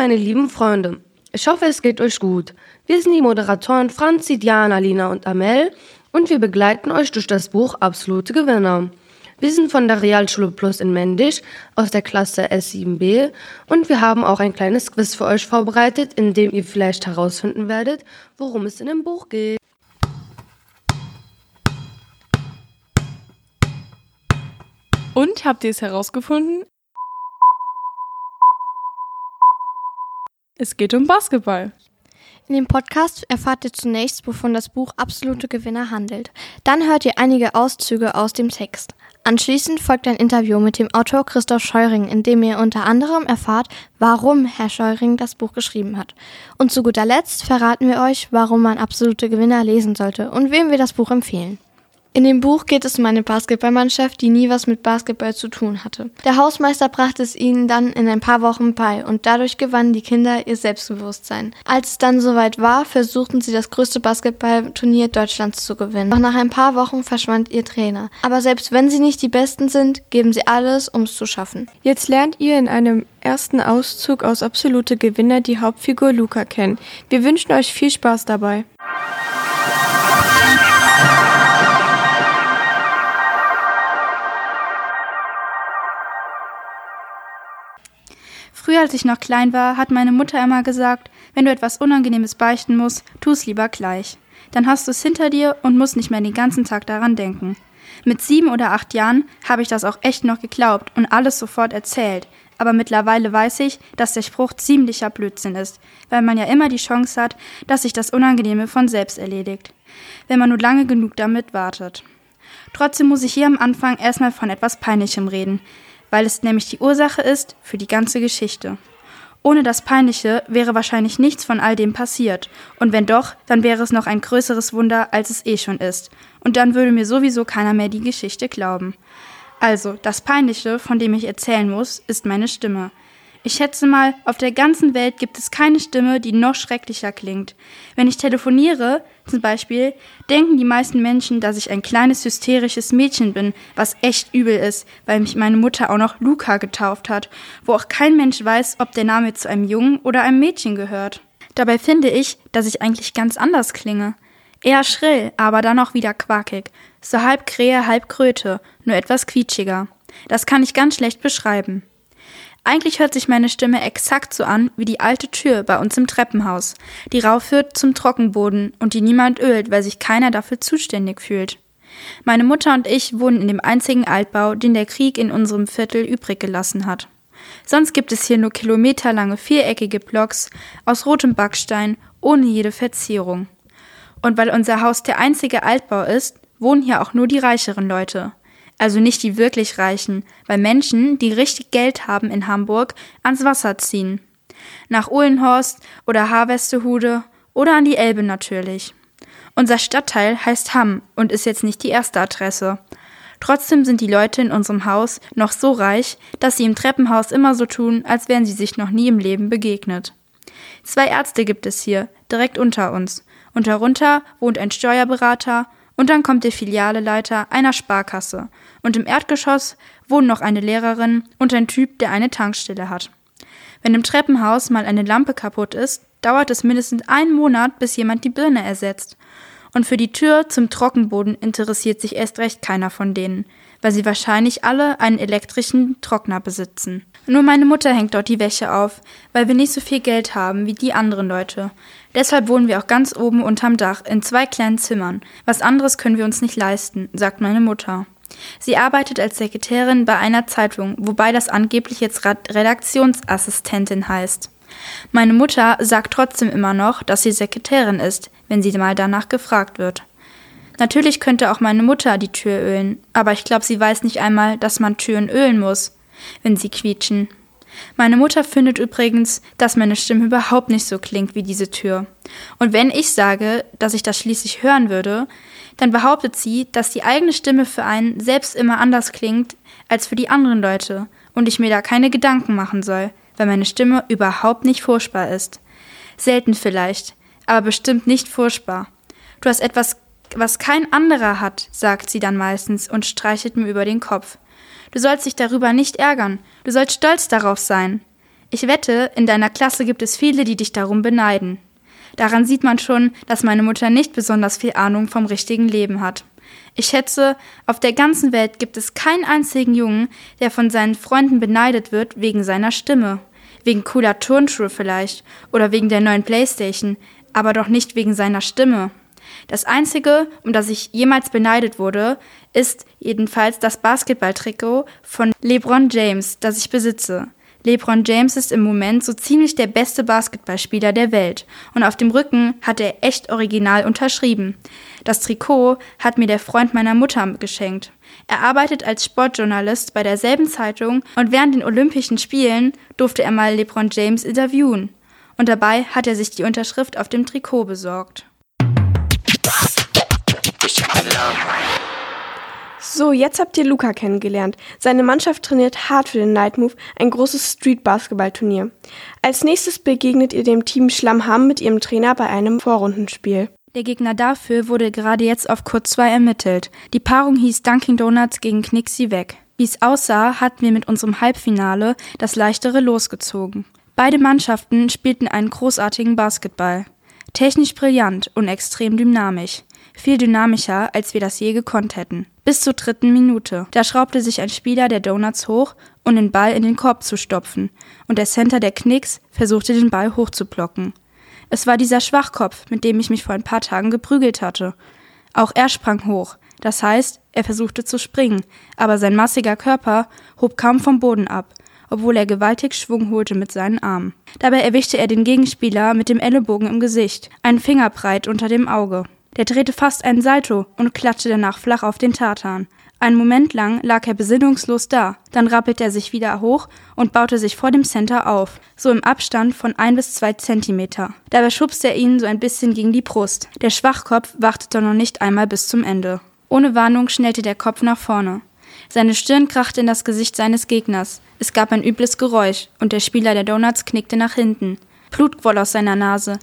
Meine lieben Freunde. Ich hoffe, es geht euch gut. Wir sind die Moderatoren Franzi, Diana, Lina und Amel und wir begleiten euch durch das Buch Absolute Gewinner. Wir sind von der Realschule Plus in Mendig aus der Klasse S7b und wir haben auch ein kleines Quiz für euch vorbereitet, in dem ihr vielleicht herausfinden werdet, worum es in dem Buch geht. Und habt ihr es herausgefunden? Es geht um Basketball. In dem Podcast erfahrt ihr zunächst, wovon das Buch Absolute Gewinner handelt. Dann hört ihr einige Auszüge aus dem Text. Anschließend folgt ein Interview mit dem Autor Christoph Scheuring, in dem ihr unter anderem erfahrt, warum Herr Scheuring das Buch geschrieben hat. Und zu guter Letzt verraten wir euch, warum man Absolute Gewinner lesen sollte und wem wir das Buch empfehlen. In dem Buch geht es um eine Basketballmannschaft, die nie was mit Basketball zu tun hatte. Der Hausmeister brachte es ihnen dann in ein paar Wochen bei und dadurch gewannen die Kinder ihr Selbstbewusstsein. Als es dann soweit war, versuchten sie das größte Basketballturnier Deutschlands zu gewinnen. Doch nach ein paar Wochen verschwand ihr Trainer. Aber selbst wenn sie nicht die Besten sind, geben sie alles, um es zu schaffen. Jetzt lernt ihr in einem ersten Auszug aus Absolute Gewinner die Hauptfigur Luca kennen. Wir wünschen euch viel Spaß dabei. Früher, als ich noch klein war, hat meine Mutter immer gesagt, wenn du etwas Unangenehmes beichten musst, tu es lieber gleich. Dann hast du es hinter dir und musst nicht mehr den ganzen Tag daran denken. Mit sieben oder acht Jahren habe ich das auch echt noch geglaubt und alles sofort erzählt. Aber mittlerweile weiß ich, dass der Spruch ziemlicher Blödsinn ist, weil man ja immer die Chance hat, dass sich das Unangenehme von selbst erledigt, wenn man nur lange genug damit wartet. Trotzdem muss ich hier am Anfang erstmal von etwas Peinlichem reden, weil es nämlich die Ursache ist für die ganze Geschichte. Ohne das Peinliche wäre wahrscheinlich nichts von all dem passiert, und wenn doch, dann wäre es noch ein größeres Wunder, als es eh schon ist, und dann würde mir sowieso keiner mehr die Geschichte glauben. Also, das Peinliche, von dem ich erzählen muss, ist meine Stimme. Ich schätze mal, auf der ganzen Welt gibt es keine Stimme, die noch schrecklicher klingt. Wenn ich telefoniere, zum Beispiel, denken die meisten Menschen, dass ich ein kleines hysterisches Mädchen bin, was echt übel ist, weil mich meine Mutter auch noch Luca getauft hat, wo auch kein Mensch weiß, ob der Name zu einem Jungen oder einem Mädchen gehört. Dabei finde ich, dass ich eigentlich ganz anders klinge. Eher schrill, aber dann auch wieder quakig. So halb Krähe, halb Kröte, nur etwas quietschiger. Das kann ich ganz schlecht beschreiben. Eigentlich hört sich meine Stimme exakt so an wie die alte Tür bei uns im Treppenhaus, die raufführt zum Trockenboden und die niemand ölt, weil sich keiner dafür zuständig fühlt. Meine Mutter und ich wohnen in dem einzigen Altbau, den der Krieg in unserem Viertel übrig gelassen hat. Sonst gibt es hier nur kilometerlange viereckige Blocks aus rotem Backstein ohne jede Verzierung. Und weil unser Haus der einzige Altbau ist, wohnen hier auch nur die reicheren Leute also nicht die wirklich Reichen, weil Menschen, die richtig Geld haben in Hamburg, ans Wasser ziehen. Nach Uhlenhorst oder Harvestehude oder an die Elbe natürlich. Unser Stadtteil heißt Hamm und ist jetzt nicht die erste Adresse. Trotzdem sind die Leute in unserem Haus noch so reich, dass sie im Treppenhaus immer so tun, als wären sie sich noch nie im Leben begegnet. Zwei Ärzte gibt es hier, direkt unter uns, und darunter wohnt ein Steuerberater und dann kommt der Filialeleiter einer Sparkasse. Und im Erdgeschoss wohnen noch eine Lehrerin und ein Typ, der eine Tankstelle hat. Wenn im Treppenhaus mal eine Lampe kaputt ist, dauert es mindestens einen Monat, bis jemand die Birne ersetzt. Und für die Tür zum Trockenboden interessiert sich erst recht keiner von denen, weil sie wahrscheinlich alle einen elektrischen Trockner besitzen. Nur meine Mutter hängt dort die Wäsche auf, weil wir nicht so viel Geld haben wie die anderen Leute. Deshalb wohnen wir auch ganz oben unterm Dach in zwei kleinen Zimmern. Was anderes können wir uns nicht leisten, sagt meine Mutter. Sie arbeitet als Sekretärin bei einer Zeitung, wobei das angeblich jetzt Redaktionsassistentin heißt. Meine Mutter sagt trotzdem immer noch, dass sie Sekretärin ist, wenn sie mal danach gefragt wird. Natürlich könnte auch meine Mutter die Tür ölen, aber ich glaube, sie weiß nicht einmal, dass man Türen ölen muss, wenn sie quietschen. Meine Mutter findet übrigens, dass meine Stimme überhaupt nicht so klingt wie diese Tür. Und wenn ich sage, dass ich das schließlich hören würde, dann behauptet sie, dass die eigene Stimme für einen selbst immer anders klingt als für die anderen Leute und ich mir da keine Gedanken machen soll, weil meine Stimme überhaupt nicht furchtbar ist. Selten vielleicht, aber bestimmt nicht furchtbar. Du hast etwas, was kein anderer hat, sagt sie dann meistens und streichelt mir über den Kopf. Du sollst dich darüber nicht ärgern. Du sollst stolz darauf sein. Ich wette, in deiner Klasse gibt es viele, die dich darum beneiden. Daran sieht man schon, dass meine Mutter nicht besonders viel Ahnung vom richtigen Leben hat. Ich schätze, auf der ganzen Welt gibt es keinen einzigen Jungen, der von seinen Freunden beneidet wird wegen seiner Stimme. Wegen cooler Turnschuhe vielleicht oder wegen der neuen Playstation, aber doch nicht wegen seiner Stimme. Das Einzige, um das ich jemals beneidet wurde, ist jedenfalls das Basketballtrikot von LeBron James, das ich besitze. LeBron James ist im Moment so ziemlich der beste Basketballspieler der Welt und auf dem Rücken hat er echt original unterschrieben. Das Trikot hat mir der Freund meiner Mutter geschenkt. Er arbeitet als Sportjournalist bei derselben Zeitung und während den Olympischen Spielen durfte er mal LeBron James interviewen. Und dabei hat er sich die Unterschrift auf dem Trikot besorgt. So, jetzt habt ihr Luca kennengelernt. Seine Mannschaft trainiert hart für den Night Move, ein großes Street-Basketball-Turnier. Als nächstes begegnet ihr dem Team Schlammham mit ihrem Trainer bei einem Vorrundenspiel. Der Gegner dafür wurde gerade jetzt auf Kurs 2 ermittelt. Die Paarung hieß Dunkin' Donuts gegen Knixi weg. Wie es aussah, hatten wir mit unserem Halbfinale das leichtere losgezogen. Beide Mannschaften spielten einen großartigen Basketball. Technisch brillant und extrem dynamisch. Viel dynamischer, als wir das je gekonnt hätten. Bis zur dritten Minute. Da schraubte sich ein Spieler der Donuts hoch, um den Ball in den Korb zu stopfen, und der Center der Knicks versuchte den Ball hochzuplocken. Es war dieser Schwachkopf, mit dem ich mich vor ein paar Tagen geprügelt hatte. Auch er sprang hoch. Das heißt, er versuchte zu springen, aber sein massiger Körper hob kaum vom Boden ab, obwohl er gewaltig Schwung holte mit seinen Armen. Dabei erwischte er den Gegenspieler mit dem Ellenbogen im Gesicht, einen Finger breit unter dem Auge. Der drehte fast einen Salto und klatschte danach flach auf den Tartan. Einen Moment lang lag er besinnungslos da, dann rappelte er sich wieder hoch und baute sich vor dem Center auf, so im Abstand von ein bis zwei Zentimeter. Dabei schubste er ihn so ein bisschen gegen die Brust. Der Schwachkopf wartete noch nicht einmal bis zum Ende. Ohne Warnung schnellte der Kopf nach vorne. Seine Stirn krachte in das Gesicht seines Gegners. Es gab ein übles Geräusch, und der Spieler der Donuts knickte nach hinten. Blut quoll aus seiner Nase.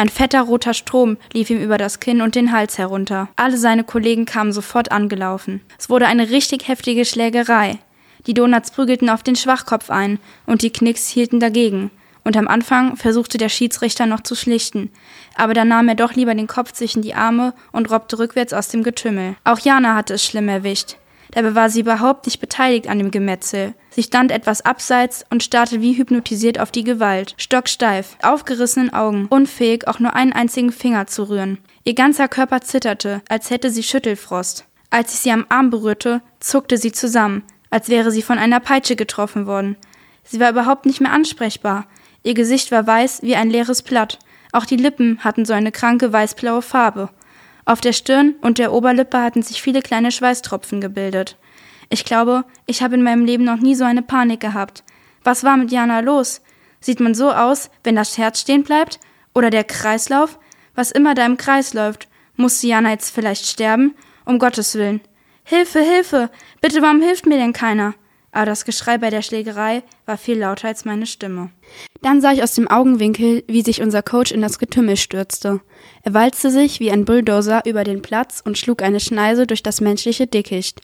Ein fetter roter Strom lief ihm über das Kinn und den Hals herunter. Alle seine Kollegen kamen sofort angelaufen. Es wurde eine richtig heftige Schlägerei. Die Donuts prügelten auf den Schwachkopf ein und die Knicks hielten dagegen. Und am Anfang versuchte der Schiedsrichter noch zu schlichten, aber dann nahm er doch lieber den Kopf zwischen die Arme und robbte rückwärts aus dem Getümmel. Auch Jana hatte es schlimm erwischt. Dabei war sie überhaupt nicht beteiligt an dem Gemetzel. Sie stand etwas abseits und starrte wie hypnotisiert auf die Gewalt, stocksteif, aufgerissenen Augen, unfähig, auch nur einen einzigen Finger zu rühren. Ihr ganzer Körper zitterte, als hätte sie Schüttelfrost. Als ich sie am Arm berührte, zuckte sie zusammen, als wäre sie von einer Peitsche getroffen worden. Sie war überhaupt nicht mehr ansprechbar. Ihr Gesicht war weiß wie ein leeres Blatt. Auch die Lippen hatten so eine kranke weißblaue Farbe. Auf der Stirn und der Oberlippe hatten sich viele kleine Schweißtropfen gebildet. Ich glaube, ich habe in meinem Leben noch nie so eine Panik gehabt. Was war mit Jana los? Sieht man so aus, wenn das Herz stehen bleibt? Oder der Kreislauf? Was immer da im Kreis läuft. Muss Jana jetzt vielleicht sterben? Um Gottes Willen. Hilfe, Hilfe! Bitte, warum hilft mir denn keiner? Aber das Geschrei bei der Schlägerei war viel lauter als meine Stimme. Dann sah ich aus dem Augenwinkel, wie sich unser Coach in das Getümmel stürzte. Er walzte sich wie ein Bulldozer über den Platz und schlug eine Schneise durch das menschliche Dickicht.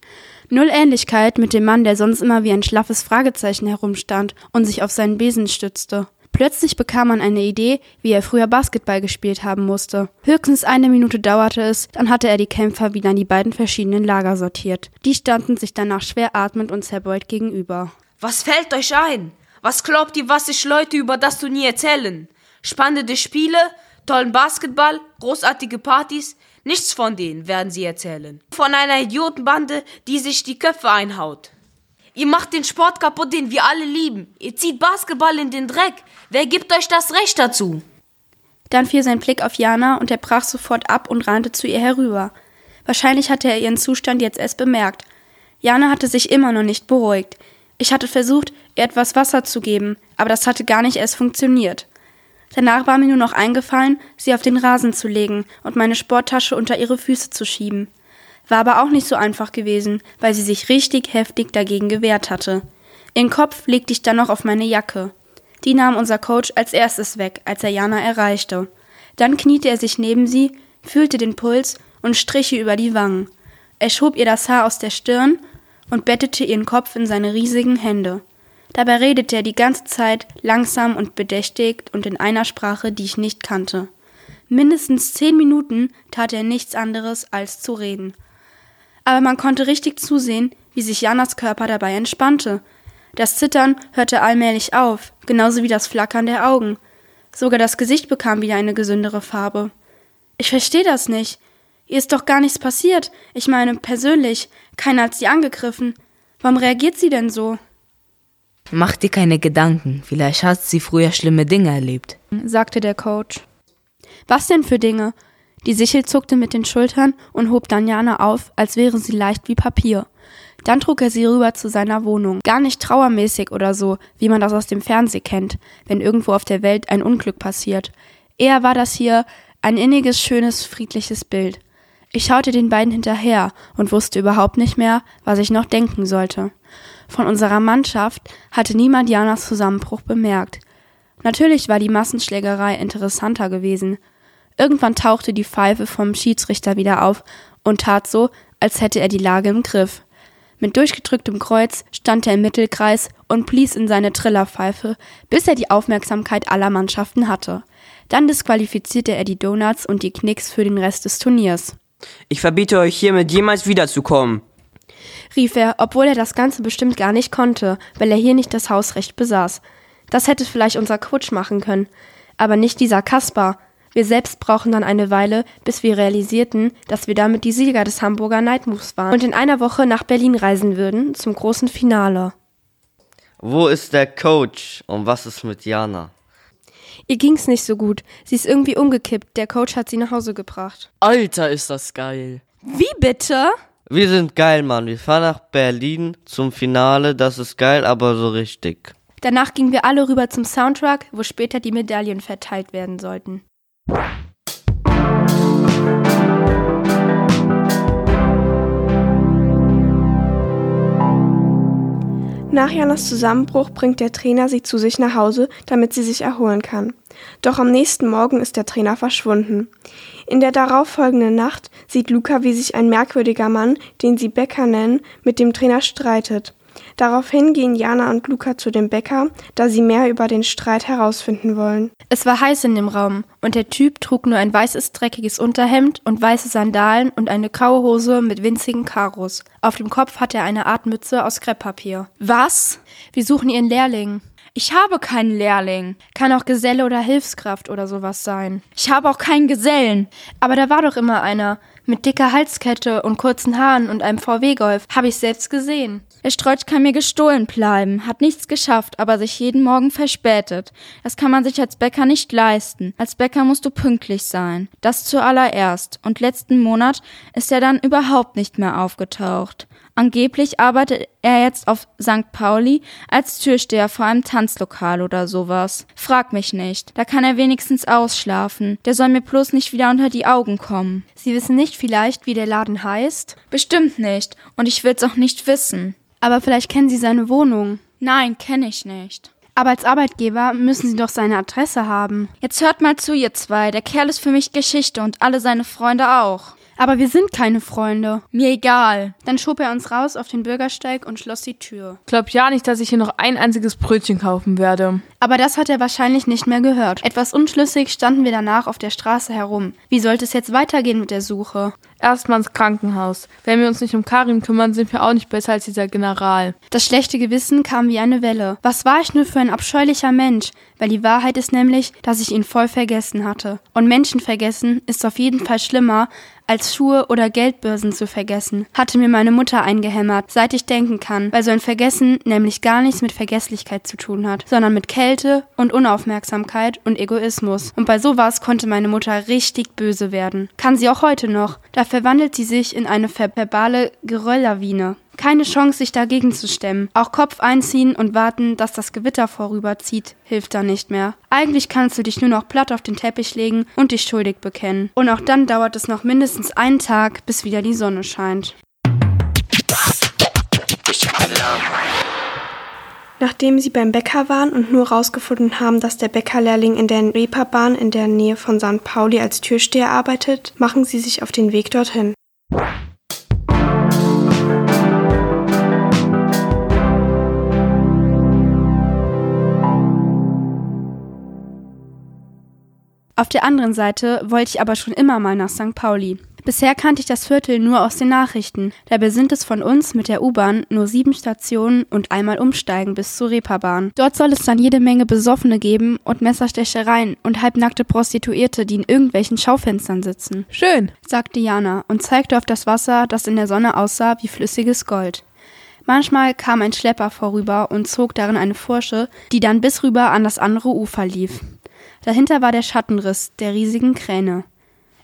Null Ähnlichkeit mit dem Mann, der sonst immer wie ein schlaffes Fragezeichen herumstand und sich auf seinen Besen stützte. Plötzlich bekam man eine Idee, wie er früher Basketball gespielt haben musste. Höchstens eine Minute dauerte es, dann hatte er die Kämpfer wieder in die beiden verschiedenen Lager sortiert. Die standen sich danach schwer atmend und zerbeult gegenüber. Was fällt euch ein? Was glaubt ihr, was sich Leute über das Turnier erzählen? Spannende Spiele, tollen Basketball, großartige Partys? Nichts von denen werden sie erzählen. Von einer Idiotenbande, die sich die Köpfe einhaut. Ihr macht den Sport kaputt, den wir alle lieben. Ihr zieht Basketball in den Dreck. Wer gibt euch das Recht dazu? Dann fiel sein Blick auf Jana und er brach sofort ab und rannte zu ihr herüber. Wahrscheinlich hatte er ihren Zustand jetzt erst bemerkt. Jana hatte sich immer noch nicht beruhigt. Ich hatte versucht, ihr etwas Wasser zu geben, aber das hatte gar nicht erst funktioniert. Danach war mir nur noch eingefallen, sie auf den Rasen zu legen und meine Sporttasche unter ihre Füße zu schieben. War aber auch nicht so einfach gewesen, weil sie sich richtig heftig dagegen gewehrt hatte. Ihren Kopf legte ich dann noch auf meine Jacke. Die nahm unser Coach als erstes weg, als er Jana erreichte. Dann kniete er sich neben sie, fühlte den Puls und strich ihr über die Wangen. Er schob ihr das Haar aus der Stirn und bettete ihren Kopf in seine riesigen Hände. Dabei redete er die ganze Zeit langsam und bedächtig und in einer Sprache, die ich nicht kannte. Mindestens zehn Minuten tat er nichts anderes als zu reden. Aber man konnte richtig zusehen, wie sich Janas Körper dabei entspannte. Das Zittern hörte allmählich auf, genauso wie das Flackern der Augen. Sogar das Gesicht bekam wieder eine gesündere Farbe. Ich verstehe das nicht. Ihr ist doch gar nichts passiert. Ich meine, persönlich. Keiner hat sie angegriffen. Warum reagiert sie denn so? Mach dir keine Gedanken. Vielleicht hat sie früher schlimme Dinge erlebt, sagte der Coach. Was denn für Dinge? Die Sichel zuckte mit den Schultern und hob dann Jana auf, als wäre sie leicht wie Papier. Dann trug er sie rüber zu seiner Wohnung. Gar nicht trauermäßig oder so, wie man das aus dem Fernsehen kennt, wenn irgendwo auf der Welt ein Unglück passiert. Eher war das hier ein inniges, schönes, friedliches Bild. Ich schaute den beiden hinterher und wusste überhaupt nicht mehr, was ich noch denken sollte. Von unserer Mannschaft hatte niemand Janas Zusammenbruch bemerkt. Natürlich war die Massenschlägerei interessanter gewesen. Irgendwann tauchte die Pfeife vom Schiedsrichter wieder auf und tat so, als hätte er die Lage im Griff. Mit durchgedrücktem Kreuz stand er im Mittelkreis und blies in seine Trillerpfeife, bis er die Aufmerksamkeit aller Mannschaften hatte. Dann disqualifizierte er die Donuts und die Knicks für den Rest des Turniers. Ich verbiete euch hiermit jemals wiederzukommen, rief er, obwohl er das Ganze bestimmt gar nicht konnte, weil er hier nicht das Hausrecht besaß. Das hätte vielleicht unser Coach machen können, aber nicht dieser Kaspar. Wir selbst brauchen dann eine Weile, bis wir realisierten, dass wir damit die Sieger des Hamburger Nightmoves waren und in einer Woche nach Berlin reisen würden zum großen Finale. Wo ist der Coach und was ist mit Jana? Ihr ging's nicht so gut. Sie ist irgendwie umgekippt. Der Coach hat sie nach Hause gebracht. Alter, ist das geil. Wie bitte? Wir sind geil, Mann. Wir fahren nach Berlin zum Finale. Das ist geil, aber so richtig. Danach gingen wir alle rüber zum Soundtrack, wo später die Medaillen verteilt werden sollten. Nach Janas Zusammenbruch bringt der Trainer sie zu sich nach Hause, damit sie sich erholen kann. Doch am nächsten Morgen ist der Trainer verschwunden. In der darauffolgenden Nacht sieht Luca, wie sich ein merkwürdiger Mann, den sie Bäcker nennen, mit dem Trainer streitet. Daraufhin gehen Jana und Luca zu dem Bäcker, da sie mehr über den Streit herausfinden wollen. Es war heiß in dem Raum und der Typ trug nur ein weißes, dreckiges Unterhemd und weiße Sandalen und eine graue Hose mit winzigen Karos. Auf dem Kopf hat er eine Art Mütze aus Krepppapier. Was? Wir suchen ihren Lehrling. Ich habe keinen Lehrling. Kann auch Geselle oder Hilfskraft oder sowas sein. Ich habe auch keinen Gesellen. Aber da war doch immer einer. Mit dicker Halskette und kurzen Haaren und einem VW-Golf. Habe ich selbst gesehen. Der Strolch kann mir gestohlen bleiben, hat nichts geschafft, aber sich jeden Morgen verspätet. Das kann man sich als Bäcker nicht leisten. Als Bäcker musst du pünktlich sein. Das zuallererst. Und letzten Monat ist er dann überhaupt nicht mehr aufgetaucht. Angeblich arbeitet er jetzt auf St. Pauli als Türsteher vor einem Tanzlokal oder sowas. Frag mich nicht. Da kann er wenigstens ausschlafen. Der soll mir bloß nicht wieder unter die Augen kommen. Sie wissen nicht vielleicht, wie der Laden heißt? Bestimmt nicht. Und ich will's auch nicht wissen. Aber vielleicht kennen Sie seine Wohnung. Nein, kenne ich nicht. Aber als Arbeitgeber müssen Sie doch seine Adresse haben. Jetzt hört mal zu, ihr zwei. Der Kerl ist für mich Geschichte und alle seine Freunde auch. Aber wir sind keine Freunde. Mir egal. Dann schob er uns raus auf den Bürgersteig und schloss die Tür. Glaub ja nicht, dass ich hier noch ein einziges Brötchen kaufen werde. Aber das hat er wahrscheinlich nicht mehr gehört. Etwas unschlüssig standen wir danach auf der Straße herum. Wie sollte es jetzt weitergehen mit der Suche? Erstmal ins Krankenhaus. Wenn wir uns nicht um Karin kümmern, sind wir auch nicht besser als dieser General. Das schlechte Gewissen kam wie eine Welle. Was war ich nur für ein abscheulicher Mensch? Weil die Wahrheit ist nämlich, dass ich ihn voll vergessen hatte. Und Menschen vergessen ist auf jeden Fall schlimmer, als Schuhe oder Geldbörsen zu vergessen, hatte mir meine Mutter eingehämmert, seit ich denken kann, weil so ein Vergessen nämlich gar nichts mit Vergesslichkeit zu tun hat, sondern mit Kälte und Unaufmerksamkeit und Egoismus. Und bei sowas konnte meine Mutter richtig böse werden. Kann sie auch heute noch. Da verwandelt sie sich in eine verbale Gerölllawine. Keine Chance, sich dagegen zu stemmen. Auch Kopf einziehen und warten, dass das Gewitter vorüberzieht, hilft da nicht mehr. Eigentlich kannst du dich nur noch platt auf den Teppich legen und dich schuldig bekennen. Und auch dann dauert es noch mindestens einen Tag, bis wieder die Sonne scheint. Nachdem sie beim Bäcker waren und nur herausgefunden haben, dass der Bäckerlehrling in der Reeperbahn in der Nähe von St. Pauli als Türsteher arbeitet, machen sie sich auf den Weg dorthin. Auf der anderen Seite wollte ich aber schon immer mal nach St. Pauli, Bisher kannte ich das Viertel nur aus den Nachrichten. Dabei sind es von uns mit der U-Bahn nur sieben Stationen und einmal umsteigen bis zur Reeperbahn. Dort soll es dann jede Menge Besoffene geben und Messerstechereien und halbnackte Prostituierte, die in irgendwelchen Schaufenstern sitzen. Schön, sagte Jana und zeigte auf das Wasser, das in der Sonne aussah wie flüssiges Gold. Manchmal kam ein Schlepper vorüber und zog darin eine Fursche, die dann bis rüber an das andere Ufer lief. Dahinter war der Schattenriss der riesigen Kräne.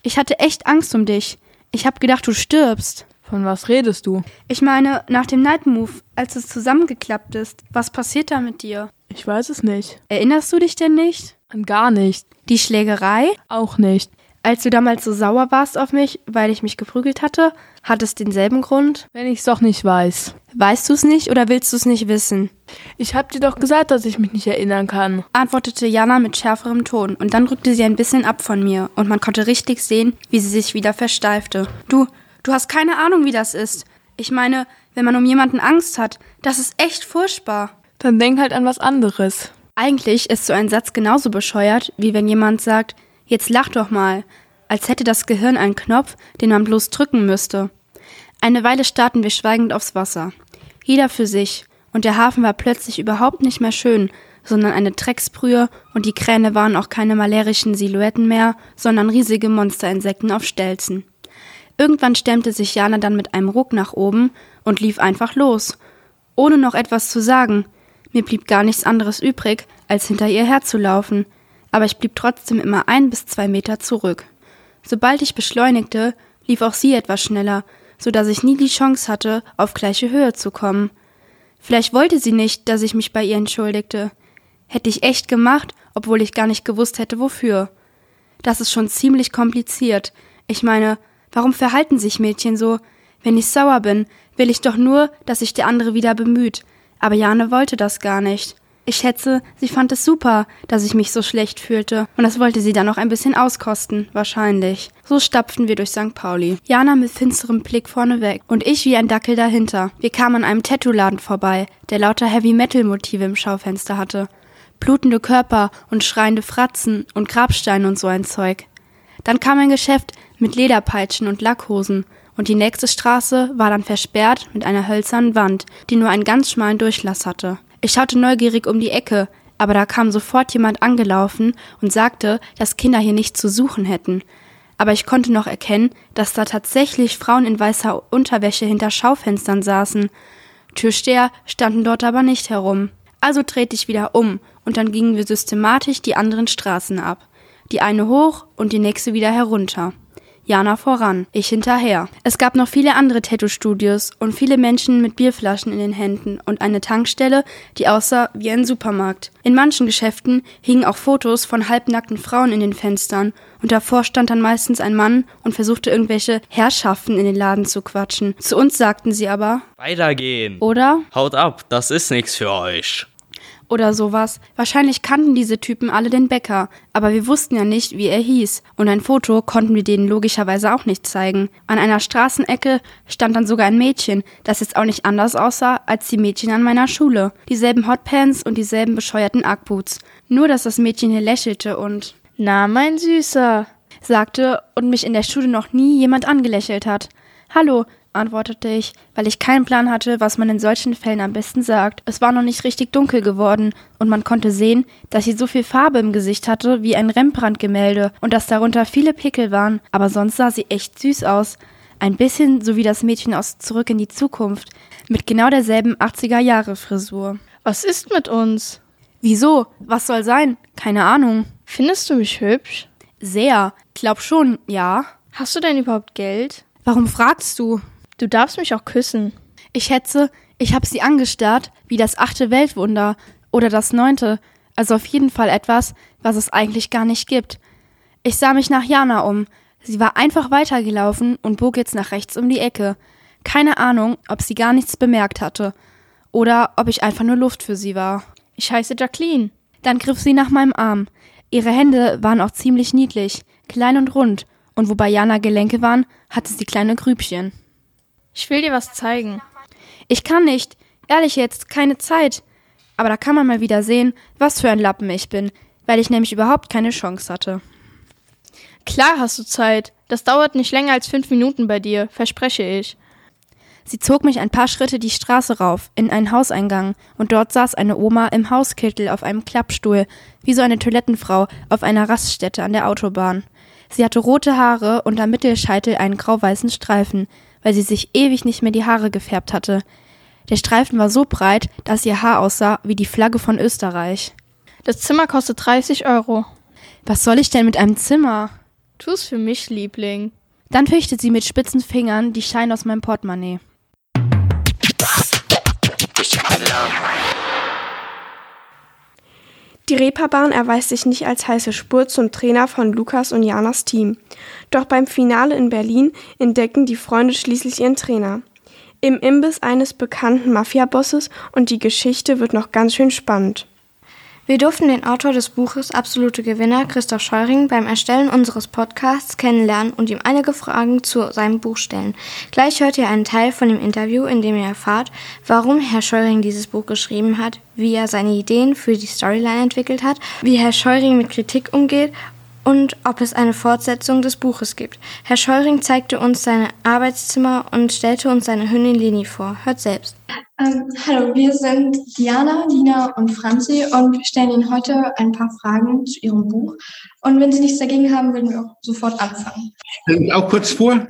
Ich hatte echt Angst um dich. Ich hab gedacht, du stirbst. Von was redest du? Ich meine, nach dem Night Move, als es zusammengeklappt ist, was passiert da mit dir? Ich weiß es nicht. Erinnerst du dich denn nicht? An gar nicht. Die Schlägerei? Auch nicht. Als du damals so sauer warst auf mich, weil ich mich geprügelt hatte, hat es denselben Grund? Wenn ich's doch nicht weiß. Weißt du's nicht oder willst du's nicht wissen? Ich hab dir doch gesagt, dass ich mich nicht erinnern kann, antwortete Jana mit schärferem Ton und dann rückte sie ein bisschen ab von mir und man konnte richtig sehen, wie sie sich wieder versteifte. Du, du hast keine Ahnung, wie das ist. Ich meine, wenn man um jemanden Angst hat, das ist echt furchtbar. Dann denk halt an was anderes. Eigentlich ist so ein Satz genauso bescheuert, wie wenn jemand sagt, Jetzt lach doch mal, als hätte das Gehirn einen Knopf, den man bloß drücken müsste. Eine Weile starrten wir schweigend aufs Wasser. Jeder für sich, und der Hafen war plötzlich überhaupt nicht mehr schön, sondern eine Drecksbrühe, und die Kräne waren auch keine malerischen Silhouetten mehr, sondern riesige Monsterinsekten auf Stelzen. Irgendwann stemmte sich Jana dann mit einem Ruck nach oben und lief einfach los, ohne noch etwas zu sagen. Mir blieb gar nichts anderes übrig, als hinter ihr herzulaufen aber ich blieb trotzdem immer ein bis zwei Meter zurück. Sobald ich beschleunigte, lief auch sie etwas schneller, so dass ich nie die Chance hatte, auf gleiche Höhe zu kommen. Vielleicht wollte sie nicht, dass ich mich bei ihr entschuldigte. Hätte ich echt gemacht, obwohl ich gar nicht gewusst hätte, wofür. Das ist schon ziemlich kompliziert. Ich meine, warum verhalten sich Mädchen so? Wenn ich sauer bin, will ich doch nur, dass sich der andere wieder bemüht. Aber Jane wollte das gar nicht. Ich schätze, sie fand es super, dass ich mich so schlecht fühlte, und das wollte sie dann noch ein bisschen auskosten, wahrscheinlich. So stapften wir durch St. Pauli. Jana mit finsterem Blick vorneweg und ich wie ein Dackel dahinter. Wir kamen an einem Tattoo-Laden vorbei, der lauter Heavy-Metal-Motive im Schaufenster hatte. Blutende Körper und schreiende Fratzen und Grabsteine und so ein Zeug. Dann kam ein Geschäft mit Lederpeitschen und Lackhosen, und die nächste Straße war dann versperrt mit einer hölzernen Wand, die nur einen ganz schmalen Durchlass hatte. Ich schaute neugierig um die Ecke, aber da kam sofort jemand angelaufen und sagte, dass Kinder hier nichts zu suchen hätten. Aber ich konnte noch erkennen, dass da tatsächlich Frauen in weißer Unterwäsche hinter Schaufenstern saßen. Türsteher standen dort aber nicht herum. Also drehte ich wieder um, und dann gingen wir systematisch die anderen Straßen ab. Die eine hoch und die nächste wieder herunter. Jana voran, ich hinterher. Es gab noch viele andere Tattoo-Studios und viele Menschen mit Bierflaschen in den Händen und eine Tankstelle, die aussah wie ein Supermarkt. In manchen Geschäften hingen auch Fotos von halbnackten Frauen in den Fenstern und davor stand dann meistens ein Mann und versuchte irgendwelche Herrschaften in den Laden zu quatschen. Zu uns sagten sie aber Weitergehen. Oder? Haut ab, das ist nichts für euch oder sowas. Wahrscheinlich kannten diese Typen alle den Bäcker, aber wir wussten ja nicht, wie er hieß. Und ein Foto konnten wir denen logischerweise auch nicht zeigen. An einer Straßenecke stand dann sogar ein Mädchen, das jetzt auch nicht anders aussah als die Mädchen an meiner Schule. Dieselben Hotpants und dieselben bescheuerten Ackboots. Nur, dass das Mädchen hier lächelte und Na, mein Süßer, sagte und mich in der Schule noch nie jemand angelächelt hat. Hallo, antwortete ich, weil ich keinen Plan hatte, was man in solchen Fällen am besten sagt. Es war noch nicht richtig dunkel geworden und man konnte sehen, dass sie so viel Farbe im Gesicht hatte wie ein Rembrandt-Gemälde und dass darunter viele Pickel waren, aber sonst sah sie echt süß aus. Ein bisschen so wie das Mädchen aus Zurück in die Zukunft, mit genau derselben 80er-Jahre-Frisur. Was ist mit uns? Wieso? Was soll sein? Keine Ahnung. Findest du mich hübsch? Sehr. Glaub schon, ja. Hast du denn überhaupt Geld? Warum fragst du? Du darfst mich auch küssen. Ich schätze, ich habe sie angestarrt wie das achte Weltwunder oder das neunte, also auf jeden Fall etwas, was es eigentlich gar nicht gibt. Ich sah mich nach Jana um. Sie war einfach weitergelaufen und bog jetzt nach rechts um die Ecke. Keine Ahnung, ob sie gar nichts bemerkt hatte oder ob ich einfach nur Luft für sie war. Ich heiße Jacqueline. Dann griff sie nach meinem Arm. Ihre Hände waren auch ziemlich niedlich, klein und rund, und wo bei Jana Gelenke waren, hatte sie kleine Grübchen. Ich will dir was zeigen. Ich kann nicht. Ehrlich jetzt, keine Zeit. Aber da kann man mal wieder sehen, was für ein Lappen ich bin, weil ich nämlich überhaupt keine Chance hatte. Klar hast du Zeit. Das dauert nicht länger als fünf Minuten bei dir, verspreche ich. Sie zog mich ein paar Schritte die Straße rauf, in einen Hauseingang, und dort saß eine Oma im Hauskittel auf einem Klappstuhl, wie so eine Toilettenfrau auf einer Raststätte an der Autobahn. Sie hatte rote Haare und am Mittelscheitel einen grau-weißen Streifen, weil sie sich ewig nicht mehr die Haare gefärbt hatte. Der Streifen war so breit, dass ihr Haar aussah wie die Flagge von Österreich. Das Zimmer kostet 30 Euro. Was soll ich denn mit einem Zimmer? Tu's für mich, Liebling. Dann fischte sie mit spitzen Fingern die Scheine aus meinem Portemonnaie. Die Reeperbahn erweist sich nicht als heiße Spur zum Trainer von Lukas und Janas Team. Doch beim Finale in Berlin entdecken die Freunde schließlich ihren Trainer. Im Imbiss eines bekannten Mafiabosses und die Geschichte wird noch ganz schön spannend. Wir durften den Autor des Buches Absolute Gewinner, Christoph Scheuring, beim Erstellen unseres Podcasts kennenlernen und ihm einige Fragen zu seinem Buch stellen. Gleich hört ihr einen Teil von dem Interview, in dem ihr erfahrt, warum Herr Scheuring dieses Buch geschrieben hat, wie er seine Ideen für die Storyline entwickelt hat, wie Herr Scheuring mit Kritik umgeht und ob es eine Fortsetzung des Buches gibt. Herr Scheuring zeigte uns sein Arbeitszimmer und stellte uns seine Hündin Leni vor. Hört selbst. Ähm, hallo, wir sind Diana, Dina und Franzi und wir stellen Ihnen heute ein paar Fragen zu Ihrem Buch. Und wenn Sie nichts dagegen haben, würden wir auch sofort anfangen. Ich stelle mich auch kurz vor.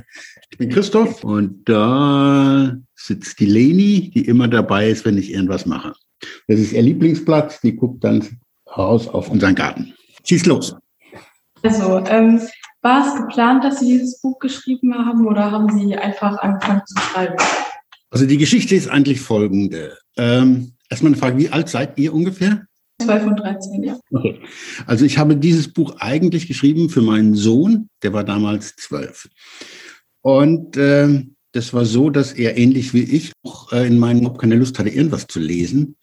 Ich bin Christoph und da sitzt die Leni, die immer dabei ist, wenn ich irgendwas mache. Das ist ihr Lieblingsplatz, die guckt dann raus auf unseren Garten. Schieß los. Also, ähm, war es geplant, dass Sie dieses Buch geschrieben haben oder haben Sie einfach angefangen zu schreiben? Also die Geschichte ist eigentlich folgende. Ähm, erstmal eine Frage, wie alt seid ihr ungefähr? 12 und 13, ja. Okay. Also ich habe dieses Buch eigentlich geschrieben für meinen Sohn, der war damals zwölf. Und äh, das war so, dass er ähnlich wie ich auch äh, in meinem Mob keine Lust hatte, irgendwas zu lesen.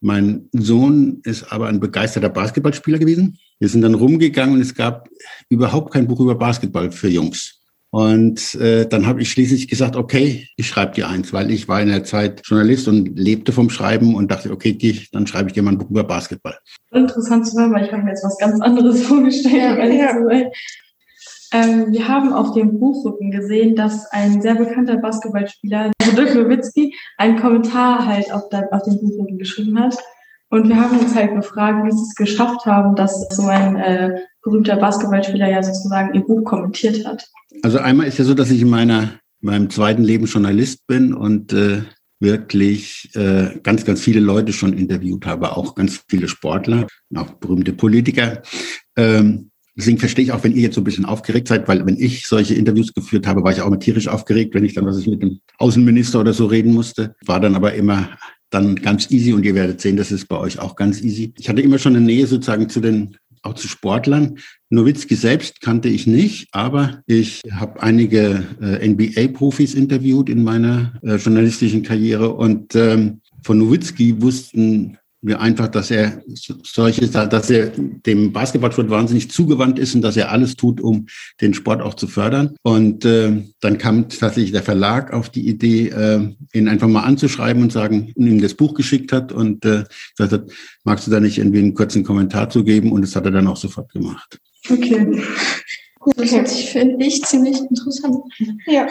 Mein Sohn ist aber ein begeisterter Basketballspieler gewesen. Wir sind dann rumgegangen und es gab überhaupt kein Buch über Basketball für Jungs. Und äh, dann habe ich schließlich gesagt, okay, ich schreibe dir eins, weil ich war in der Zeit Journalist und lebte vom Schreiben und dachte, okay, ich, dann schreibe ich dir mal ein Buch über Basketball. Interessant zu hören, weil ich habe mir jetzt was ganz anderes vorgestellt. Ja, ja. Ähm, wir haben auf dem Buchrücken gesehen, dass ein sehr bekannter Basketballspieler, also Dirk Nowitzki, einen Kommentar halt auf, der, auf dem Buchrücken geschrieben hat. Und wir haben uns halt gefragt, wie sie es geschafft haben, dass so ein äh, berühmter Basketballspieler ja sozusagen ihr Buch kommentiert hat. Also einmal ist ja so, dass ich in meiner, meinem zweiten Leben Journalist bin und äh, wirklich äh, ganz, ganz viele Leute schon interviewt habe, auch ganz viele Sportler, auch berühmte Politiker. Ähm, deswegen verstehe ich auch, wenn ihr jetzt so ein bisschen aufgeregt seid, weil wenn ich solche Interviews geführt habe, war ich auch immer tierisch aufgeregt, wenn ich dann, was ich mit dem Außenminister oder so reden musste. War dann aber immer dann ganz easy und ihr werdet sehen, das ist bei euch auch ganz easy. Ich hatte immer schon eine Nähe sozusagen zu den auch zu Sportlern. Nowitzki selbst kannte ich nicht, aber ich habe einige äh, NBA-Profis interviewt in meiner äh, journalistischen Karriere und ähm, von Nowitzki wussten wir einfach, dass er solche, dass er dem Basketballsport wahnsinnig zugewandt ist und dass er alles tut, um den Sport auch zu fördern. Und äh, dann kam tatsächlich der Verlag auf die Idee, äh, ihn einfach mal anzuschreiben und sagen, und ihm das Buch geschickt hat und äh, gesagt hat, magst du da nicht irgendwie einen kurzen Kommentar zu geben? Und das hat er dann auch sofort gemacht. Okay. Das hört sich, finde ich, ziemlich interessant. Ja.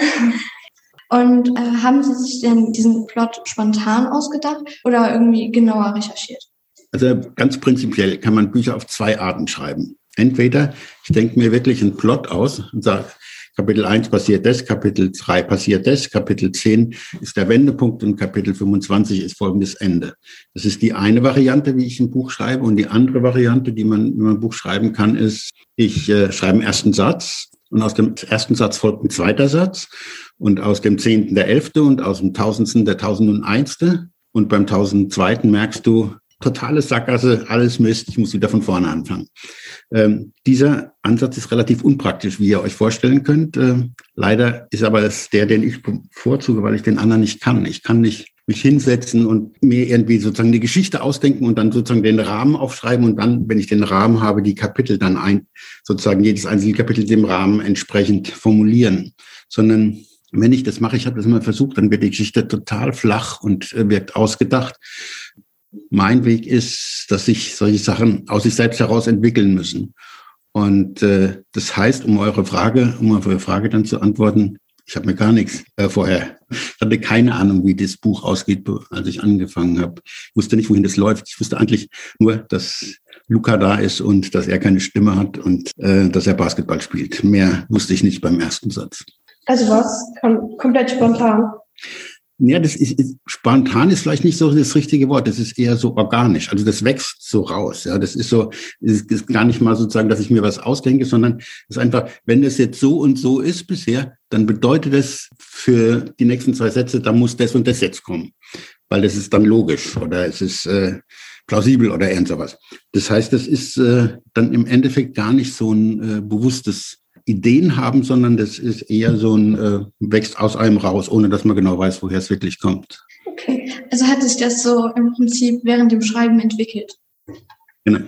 Und äh, haben Sie sich denn diesen Plot spontan ausgedacht oder irgendwie genauer recherchiert? Also ganz prinzipiell kann man Bücher auf zwei Arten schreiben. Entweder ich denke mir wirklich einen Plot aus und sage, Kapitel 1 passiert das, Kapitel 3 passiert das, Kapitel 10 ist der Wendepunkt und Kapitel 25 ist folgendes Ende. Das ist die eine Variante, wie ich ein Buch schreibe. Und die andere Variante, die man, wenn man ein Buch schreiben kann, ist, ich äh, schreibe einen ersten Satz und aus dem ersten Satz folgt ein zweiter Satz und aus dem Zehnten der Elfte und aus dem Tausendsten der Tausend und beim Tausendzweiten merkst du, totale Sackgasse, alles Mist, ich muss wieder von vorne anfangen. Ähm, dieser Ansatz ist relativ unpraktisch, wie ihr euch vorstellen könnt. Ähm, leider ist aber es der, den ich bevorzuge, weil ich den anderen nicht kann. Ich kann nicht mich hinsetzen und mir irgendwie sozusagen die Geschichte ausdenken und dann sozusagen den Rahmen aufschreiben und dann, wenn ich den Rahmen habe, die Kapitel dann ein, sozusagen jedes einzelne Kapitel dem Rahmen entsprechend formulieren, sondern wenn ich das mache, ich habe das immer versucht, dann wird die Geschichte total flach und äh, wirkt ausgedacht. Mein Weg ist, dass sich solche Sachen aus sich selbst heraus entwickeln müssen. Und äh, das heißt, um eure Frage, um auf eure Frage dann zu antworten, ich habe mir gar nichts äh, vorher. Ich hatte keine Ahnung, wie das Buch ausgeht, als ich angefangen habe. Ich wusste nicht, wohin das läuft. Ich wusste eigentlich nur, dass Luca da ist und dass er keine Stimme hat und äh, dass er Basketball spielt. Mehr wusste ich nicht beim ersten Satz. Also was? Kom komplett spontan. Ja, das ist, ist, spontan ist vielleicht nicht so das richtige Wort. Das ist eher so organisch. Also das wächst so raus. Ja, das ist so, das ist gar nicht mal sozusagen, dass ich mir was ausdenke, sondern es ist einfach, wenn das jetzt so und so ist bisher, dann bedeutet das für die nächsten zwei Sätze, da muss das und das jetzt kommen, weil das ist dann logisch oder es ist äh, plausibel oder irgend sowas. Das heißt, das ist äh, dann im Endeffekt gar nicht so ein äh, bewusstes Ideen haben, sondern das ist eher so ein, äh, wächst aus einem raus, ohne dass man genau weiß, woher es wirklich kommt. Okay, also hat sich das so im Prinzip während dem Schreiben entwickelt? Genau.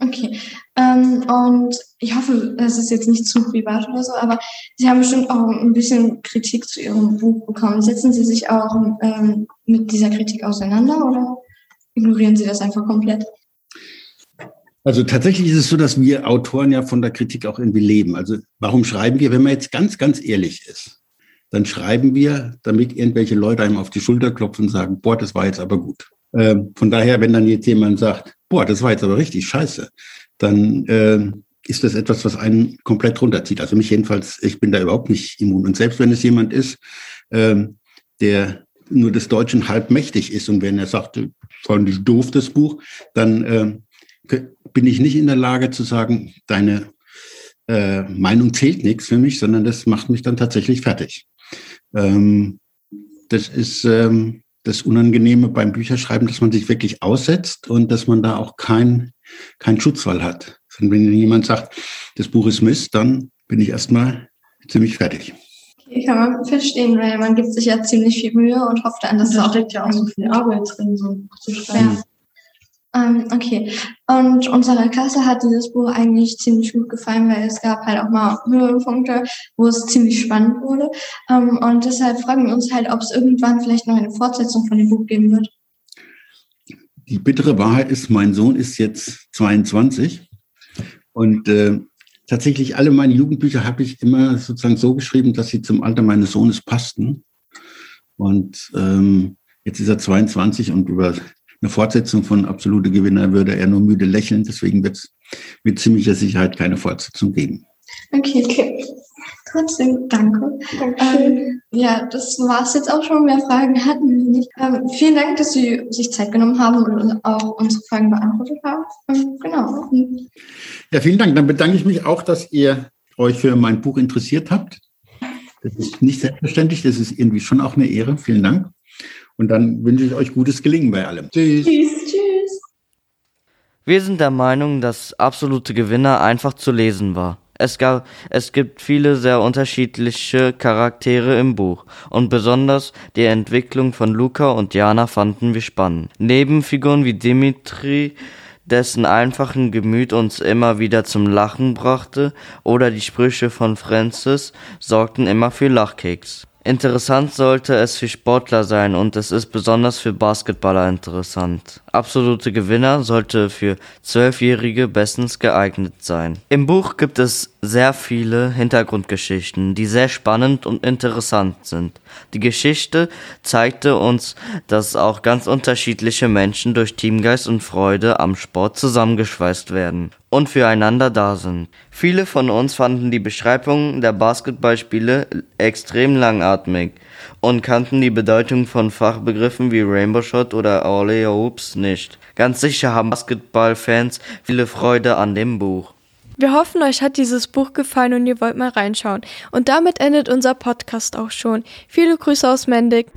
Okay, ähm, und ich hoffe, das ist jetzt nicht zu privat oder so, aber Sie haben bestimmt auch ein bisschen Kritik zu Ihrem Buch bekommen. Setzen Sie sich auch ähm, mit dieser Kritik auseinander oder ignorieren Sie das einfach komplett? Also tatsächlich ist es so, dass wir Autoren ja von der Kritik auch irgendwie leben. Also warum schreiben wir, wenn man jetzt ganz, ganz ehrlich ist, dann schreiben wir, damit irgendwelche Leute einem auf die Schulter klopfen und sagen, boah, das war jetzt aber gut. Ähm, von daher, wenn dann jetzt jemand sagt, boah, das war jetzt aber richtig scheiße, dann äh, ist das etwas, was einen komplett runterzieht. Also mich jedenfalls, ich bin da überhaupt nicht immun. Und selbst wenn es jemand ist, ähm, der nur des Deutschen halb mächtig ist und wenn er sagt, fand ich doof, das Buch, dann äh, bin ich nicht in der Lage zu sagen, deine äh, Meinung zählt nichts für mich, sondern das macht mich dann tatsächlich fertig. Ähm, das ist ähm, das Unangenehme beim Bücherschreiben, dass man sich wirklich aussetzt und dass man da auch kein, kein Schutzwall hat. Und wenn jemand sagt, das Buch ist Mist, dann bin ich erstmal ziemlich fertig. Ich kann man verstehen, weil man gibt sich ja ziemlich viel Mühe und hofft dann, dass da steckt ja auch so viel Arbeit drin, so ein Buch zu schreiben. Ähm, okay. Und unserer Klasse hat dieses Buch eigentlich ziemlich gut gefallen, weil es gab halt auch mal Höhepunkte, wo es ziemlich spannend wurde. Ähm, und deshalb fragen wir uns halt, ob es irgendwann vielleicht noch eine Fortsetzung von dem Buch geben wird. Die bittere Wahrheit ist, mein Sohn ist jetzt 22 und äh, tatsächlich alle meine Jugendbücher habe ich immer sozusagen so geschrieben, dass sie zum Alter meines Sohnes passten. Und ähm, jetzt ist er 22 und über eine Fortsetzung von Absolute Gewinner würde er nur müde lächeln. Deswegen wird es mit ziemlicher Sicherheit keine Fortsetzung geben. Okay, okay. Trotzdem, danke. Ähm, ja, das war es jetzt auch schon. Mehr Fragen hatten wir nicht. Ähm, vielen Dank, dass Sie sich Zeit genommen haben und auch unsere Fragen beantwortet haben. Ähm, genau. Ja, vielen Dank. Dann bedanke ich mich auch, dass ihr euch für mein Buch interessiert habt. Das ist nicht selbstverständlich, das ist irgendwie schon auch eine Ehre. Vielen Dank. Und dann wünsche ich euch gutes Gelingen bei allem. Tschüss. Tschüss, tschüss. Wir sind der Meinung, dass absolute Gewinner einfach zu lesen war. Es, gab, es gibt viele sehr unterschiedliche Charaktere im Buch und besonders die Entwicklung von Luca und Jana fanden wir spannend. Nebenfiguren wie Dimitri, dessen einfachen Gemüt uns immer wieder zum Lachen brachte, oder die Sprüche von Francis sorgten immer für Lachkeks. Interessant sollte es für Sportler sein und es ist besonders für Basketballer interessant. Absolute Gewinner sollte für Zwölfjährige bestens geeignet sein. Im Buch gibt es sehr viele Hintergrundgeschichten, die sehr spannend und interessant sind. Die Geschichte zeigte uns, dass auch ganz unterschiedliche Menschen durch Teamgeist und Freude am Sport zusammengeschweißt werden und füreinander da sind. Viele von uns fanden die Beschreibung der Basketballspiele extrem langatmig und kannten die Bedeutung von Fachbegriffen wie Rainbow Shot oder Alley Hoops nicht. Ganz sicher haben Basketballfans viele Freude an dem Buch. Wir hoffen, euch hat dieses Buch gefallen und ihr wollt mal reinschauen. Und damit endet unser Podcast auch schon. Viele Grüße aus Mendig.